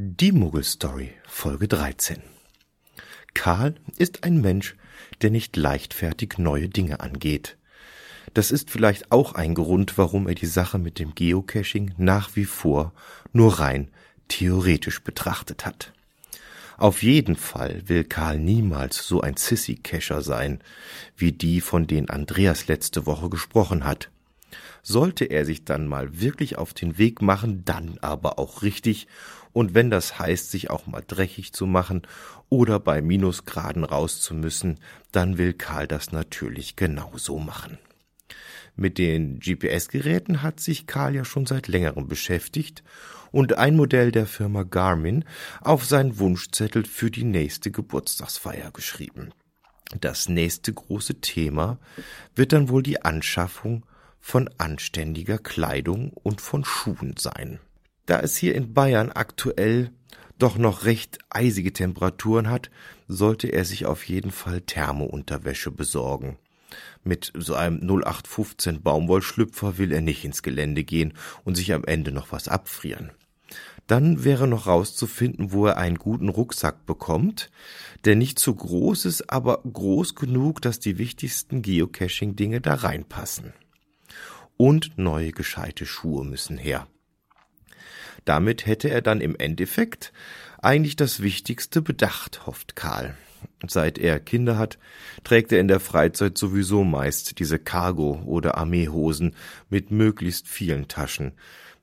Die Muggelstory, Folge 13. Karl ist ein Mensch, der nicht leichtfertig neue Dinge angeht. Das ist vielleicht auch ein Grund, warum er die Sache mit dem Geocaching nach wie vor nur rein theoretisch betrachtet hat. Auf jeden Fall will Karl niemals so ein Sissy-Cacher sein, wie die, von denen Andreas letzte Woche gesprochen hat. Sollte er sich dann mal wirklich auf den Weg machen, dann aber auch richtig und wenn das heißt, sich auch mal dreckig zu machen oder bei Minusgraden raus zu müssen, dann will Karl das natürlich genauso machen. Mit den GPS-Geräten hat sich Karl ja schon seit längerem beschäftigt und ein Modell der Firma Garmin auf seinen Wunschzettel für die nächste Geburtstagsfeier geschrieben. Das nächste große Thema wird dann wohl die Anschaffung von anständiger Kleidung und von Schuhen sein. Da es hier in Bayern aktuell doch noch recht eisige Temperaturen hat, sollte er sich auf jeden Fall Thermounterwäsche besorgen. Mit so einem 0815 Baumwollschlüpfer will er nicht ins Gelände gehen und sich am Ende noch was abfrieren. Dann wäre noch rauszufinden, wo er einen guten Rucksack bekommt, der nicht zu groß ist, aber groß genug, dass die wichtigsten Geocaching-Dinge da reinpassen. Und neue gescheite Schuhe müssen her. Damit hätte er dann im Endeffekt eigentlich das Wichtigste bedacht, hofft Karl. Seit er Kinder hat, trägt er in der Freizeit sowieso meist diese Cargo- oder Armeehosen mit möglichst vielen Taschen.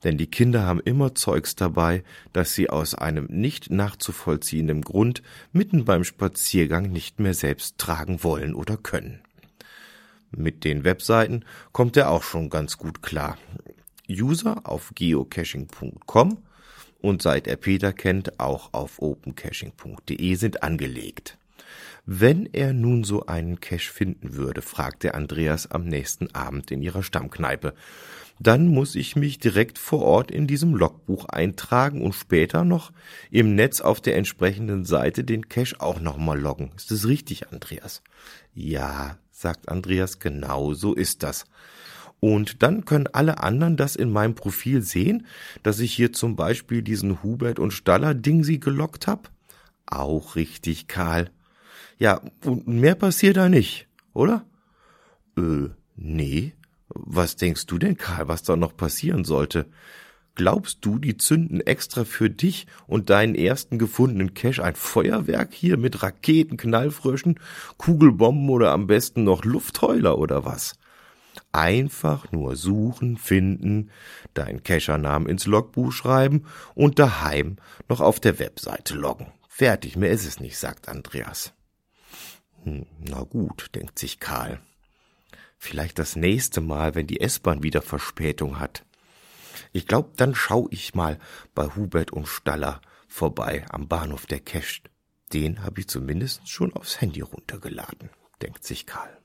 Denn die Kinder haben immer Zeugs dabei, das sie aus einem nicht nachzuvollziehenden Grund mitten beim Spaziergang nicht mehr selbst tragen wollen oder können. Mit den Webseiten kommt er auch schon ganz gut klar. User auf geocaching.com und seit er Peter kennt auch auf opencaching.de sind angelegt. Wenn er nun so einen Cache finden würde, fragte Andreas am nächsten Abend in ihrer Stammkneipe, dann muss ich mich direkt vor Ort in diesem Logbuch eintragen und später noch im Netz auf der entsprechenden Seite den Cache auch nochmal loggen. Ist das richtig, Andreas? Ja, sagt Andreas, genau so ist das. Und dann können alle anderen das in meinem Profil sehen, dass ich hier zum Beispiel diesen Hubert und Staller Dingsi gelockt hab. Auch richtig, Karl. Ja, und mehr passiert da nicht, oder? Äh, nee. Was denkst du denn, Karl, was da noch passieren sollte? Glaubst du, die zünden extra für dich und deinen ersten gefundenen Cash ein Feuerwerk hier mit Raketen, Knallfröschen, Kugelbomben oder am besten noch Luftheuler oder was? Einfach nur suchen, finden, deinen Cachernamen ins Logbuch schreiben und daheim noch auf der Webseite loggen. Fertig, mehr ist es nicht, sagt Andreas. Hm, na gut, denkt sich Karl. Vielleicht das nächste Mal, wenn die S-Bahn wieder Verspätung hat. Ich glaub, dann schau ich mal bei Hubert und Staller vorbei am Bahnhof der Cache. Den habe ich zumindest schon aufs Handy runtergeladen, denkt sich Karl.